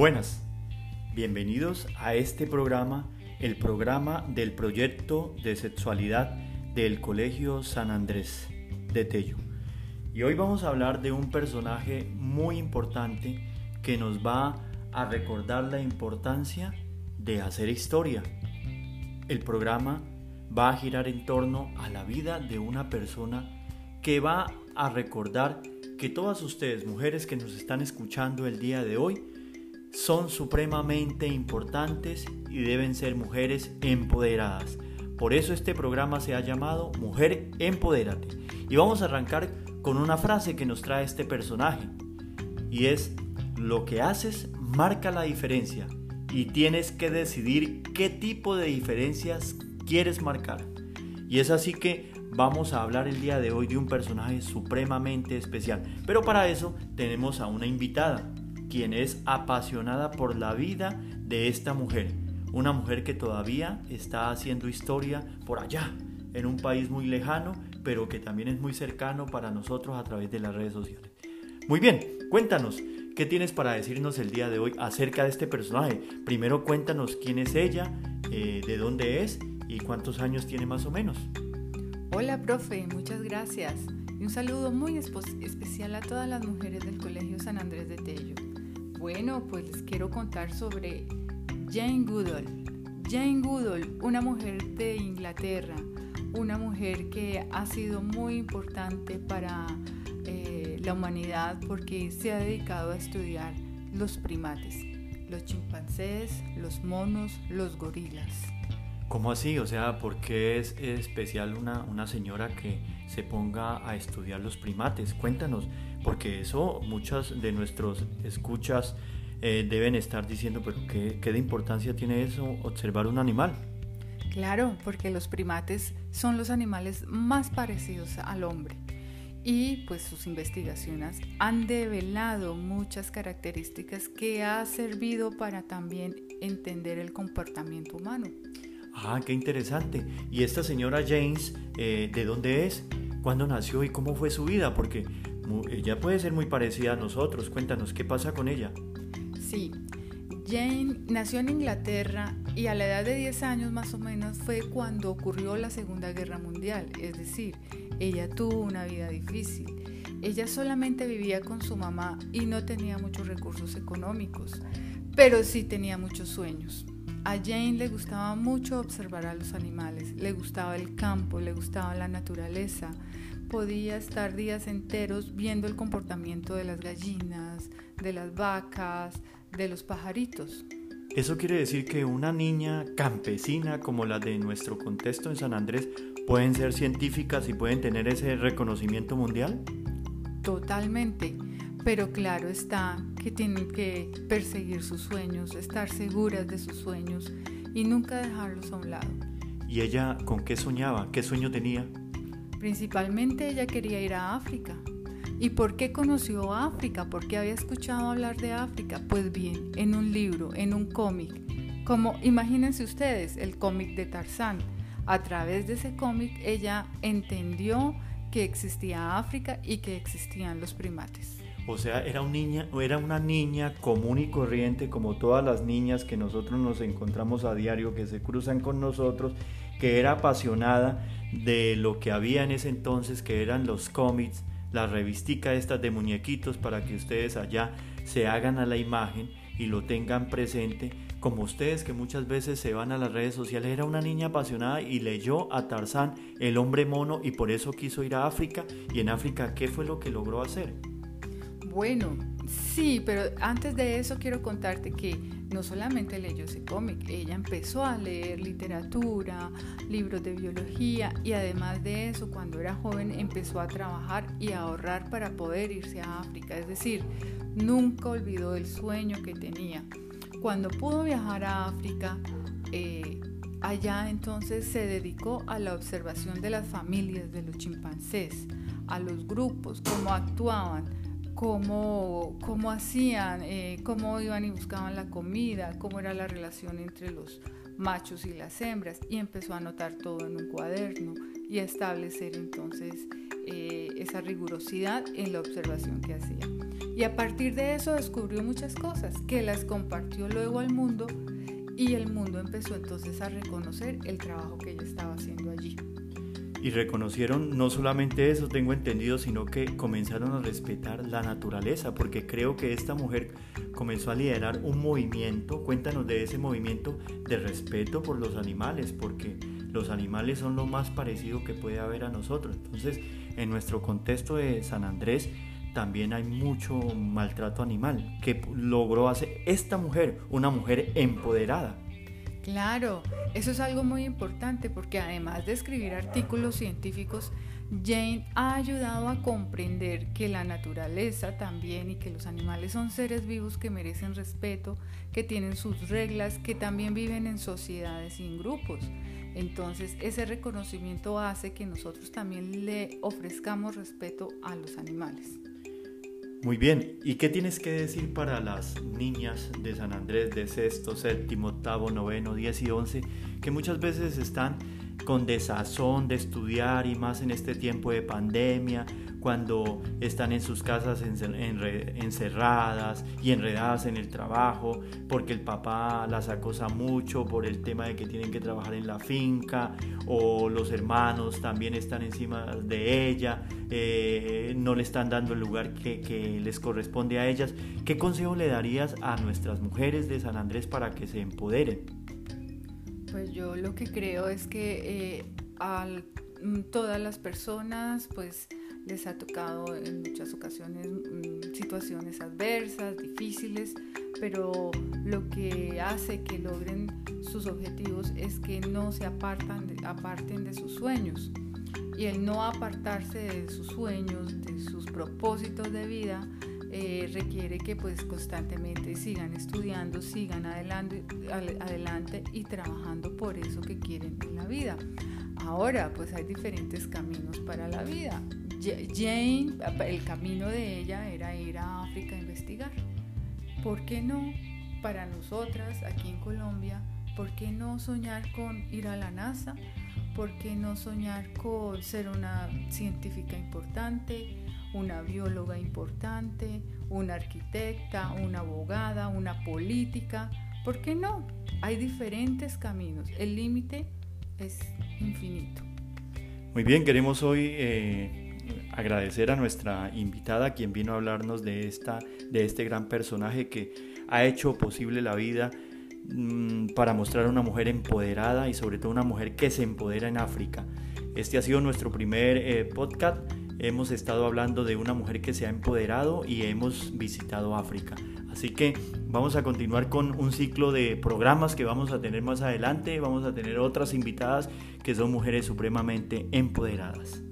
Buenas, bienvenidos a este programa, el programa del proyecto de sexualidad del Colegio San Andrés de Tello. Y hoy vamos a hablar de un personaje muy importante que nos va a recordar la importancia de hacer historia. El programa va a girar en torno a la vida de una persona que va a recordar que todas ustedes, mujeres que nos están escuchando el día de hoy, son supremamente importantes y deben ser mujeres empoderadas. Por eso este programa se ha llamado Mujer Empodérate. Y vamos a arrancar con una frase que nos trae este personaje. Y es, lo que haces marca la diferencia y tienes que decidir qué tipo de diferencias quieres marcar. Y es así que vamos a hablar el día de hoy de un personaje supremamente especial. Pero para eso tenemos a una invitada quien es apasionada por la vida de esta mujer, una mujer que todavía está haciendo historia por allá, en un país muy lejano, pero que también es muy cercano para nosotros a través de las redes sociales. Muy bien, cuéntanos, ¿qué tienes para decirnos el día de hoy acerca de este personaje? Primero cuéntanos quién es ella, eh, de dónde es y cuántos años tiene más o menos. Hola, profe, muchas gracias. Y un saludo muy especial a todas las mujeres del Colegio San Andrés de Tello. Bueno, pues les quiero contar sobre Jane Goodall. Jane Goodall, una mujer de Inglaterra, una mujer que ha sido muy importante para eh, la humanidad porque se ha dedicado a estudiar los primates, los chimpancés, los monos, los gorilas. ¿Cómo así? O sea, ¿por qué es especial una, una señora que se ponga a estudiar los primates? Cuéntanos, porque eso muchas de nuestros escuchas eh, deben estar diciendo, pero ¿qué, ¿qué de importancia tiene eso observar un animal? Claro, porque los primates son los animales más parecidos al hombre y pues sus investigaciones han develado muchas características que ha servido para también entender el comportamiento humano. Ah, qué interesante. ¿Y esta señora James, eh, de dónde es? ¿Cuándo nació y cómo fue su vida? Porque ella puede ser muy parecida a nosotros. Cuéntanos, ¿qué pasa con ella? Sí, Jane nació en Inglaterra y a la edad de 10 años más o menos fue cuando ocurrió la Segunda Guerra Mundial, es decir, ella tuvo una vida difícil. Ella solamente vivía con su mamá y no tenía muchos recursos económicos, pero sí tenía muchos sueños. A Jane le gustaba mucho observar a los animales, le gustaba el campo, le gustaba la naturaleza, podía estar días enteros viendo el comportamiento de las gallinas, de las vacas, de los pajaritos. ¿Eso quiere decir que una niña campesina como la de nuestro contexto en San Andrés pueden ser científicas y pueden tener ese reconocimiento mundial? Totalmente, pero claro está que tienen que perseguir sus sueños, estar seguras de sus sueños y nunca dejarlos a un lado. ¿Y ella con qué soñaba? ¿Qué sueño tenía? Principalmente ella quería ir a África. ¿Y por qué conoció África? ¿Por qué había escuchado hablar de África? Pues bien, en un libro, en un cómic. Como imagínense ustedes, el cómic de Tarzán. A través de ese cómic ella entendió que existía África y que existían los primates. O sea, era, un niña, era una niña común y corriente como todas las niñas que nosotros nos encontramos a diario, que se cruzan con nosotros, que era apasionada de lo que había en ese entonces, que eran los cómics, la revistica estas de muñequitos para que ustedes allá se hagan a la imagen y lo tengan presente, como ustedes que muchas veces se van a las redes sociales, era una niña apasionada y leyó a Tarzán, el hombre mono, y por eso quiso ir a África. ¿Y en África qué fue lo que logró hacer? Bueno, sí, pero antes de eso quiero contarte que no solamente leyó ese cómic, ella empezó a leer literatura, libros de biología y además de eso, cuando era joven empezó a trabajar y a ahorrar para poder irse a África. Es decir, nunca olvidó el sueño que tenía. Cuando pudo viajar a África, eh, allá entonces se dedicó a la observación de las familias de los chimpancés, a los grupos, cómo actuaban cómo, cómo hacían, eh, cómo iban y buscaban la comida, cómo era la relación entre los machos y las hembras y empezó a anotar todo en un cuaderno y a establecer entonces eh, esa rigurosidad en la observación que hacía. Y a partir de eso descubrió muchas cosas que las compartió luego al mundo y el mundo empezó entonces a reconocer el trabajo que ella estaba haciendo allí. Y reconocieron no solamente eso, tengo entendido, sino que comenzaron a respetar la naturaleza, porque creo que esta mujer comenzó a liderar un movimiento, cuéntanos de ese movimiento de respeto por los animales, porque los animales son lo más parecido que puede haber a nosotros. Entonces, en nuestro contexto de San Andrés, también hay mucho maltrato animal que logró hacer esta mujer, una mujer empoderada. Claro, eso es algo muy importante porque además de escribir artículos científicos, Jane ha ayudado a comprender que la naturaleza también y que los animales son seres vivos que merecen respeto, que tienen sus reglas, que también viven en sociedades y en grupos. Entonces ese reconocimiento hace que nosotros también le ofrezcamos respeto a los animales. Muy bien, ¿y qué tienes que decir para las niñas de San Andrés de sexto, séptimo, octavo, noveno, diez y once, que muchas veces están con desazón de estudiar y más en este tiempo de pandemia, cuando están en sus casas encerradas y enredadas en el trabajo, porque el papá las acosa mucho por el tema de que tienen que trabajar en la finca, o los hermanos también están encima de ella, eh, no le están dando el lugar que, les corresponde a ellas. ¿Qué consejo le darías a nuestras mujeres de San Andrés para que se empoderen? Pues yo lo que creo es que eh, a todas las personas pues les ha tocado en muchas ocasiones mm, situaciones adversas, difíciles, pero lo que hace que logren sus objetivos es que no se apartan aparten de sus sueños. Y el no apartarse de sus sueños, de sus propósitos de vida, eh, requiere que pues constantemente sigan estudiando, sigan adelante, adelante y trabajando por eso que quieren en la vida. Ahora pues hay diferentes caminos para la vida. Jane, el camino de ella era ir a África a investigar. ¿Por qué no? Para nosotras aquí en Colombia, ¿por qué no soñar con ir a la NASA? ¿Por qué no soñar con ser una científica importante? Una bióloga importante, una arquitecta, una abogada, una política. ¿Por qué no? Hay diferentes caminos. El límite es infinito. Muy bien, queremos hoy eh, agradecer a nuestra invitada quien vino a hablarnos de, esta, de este gran personaje que ha hecho posible la vida mm, para mostrar a una mujer empoderada y sobre todo una mujer que se empodera en África. Este ha sido nuestro primer eh, podcast hemos estado hablando de una mujer que se ha empoderado y hemos visitado África. Así que vamos a continuar con un ciclo de programas que vamos a tener más adelante. Vamos a tener otras invitadas que son mujeres supremamente empoderadas.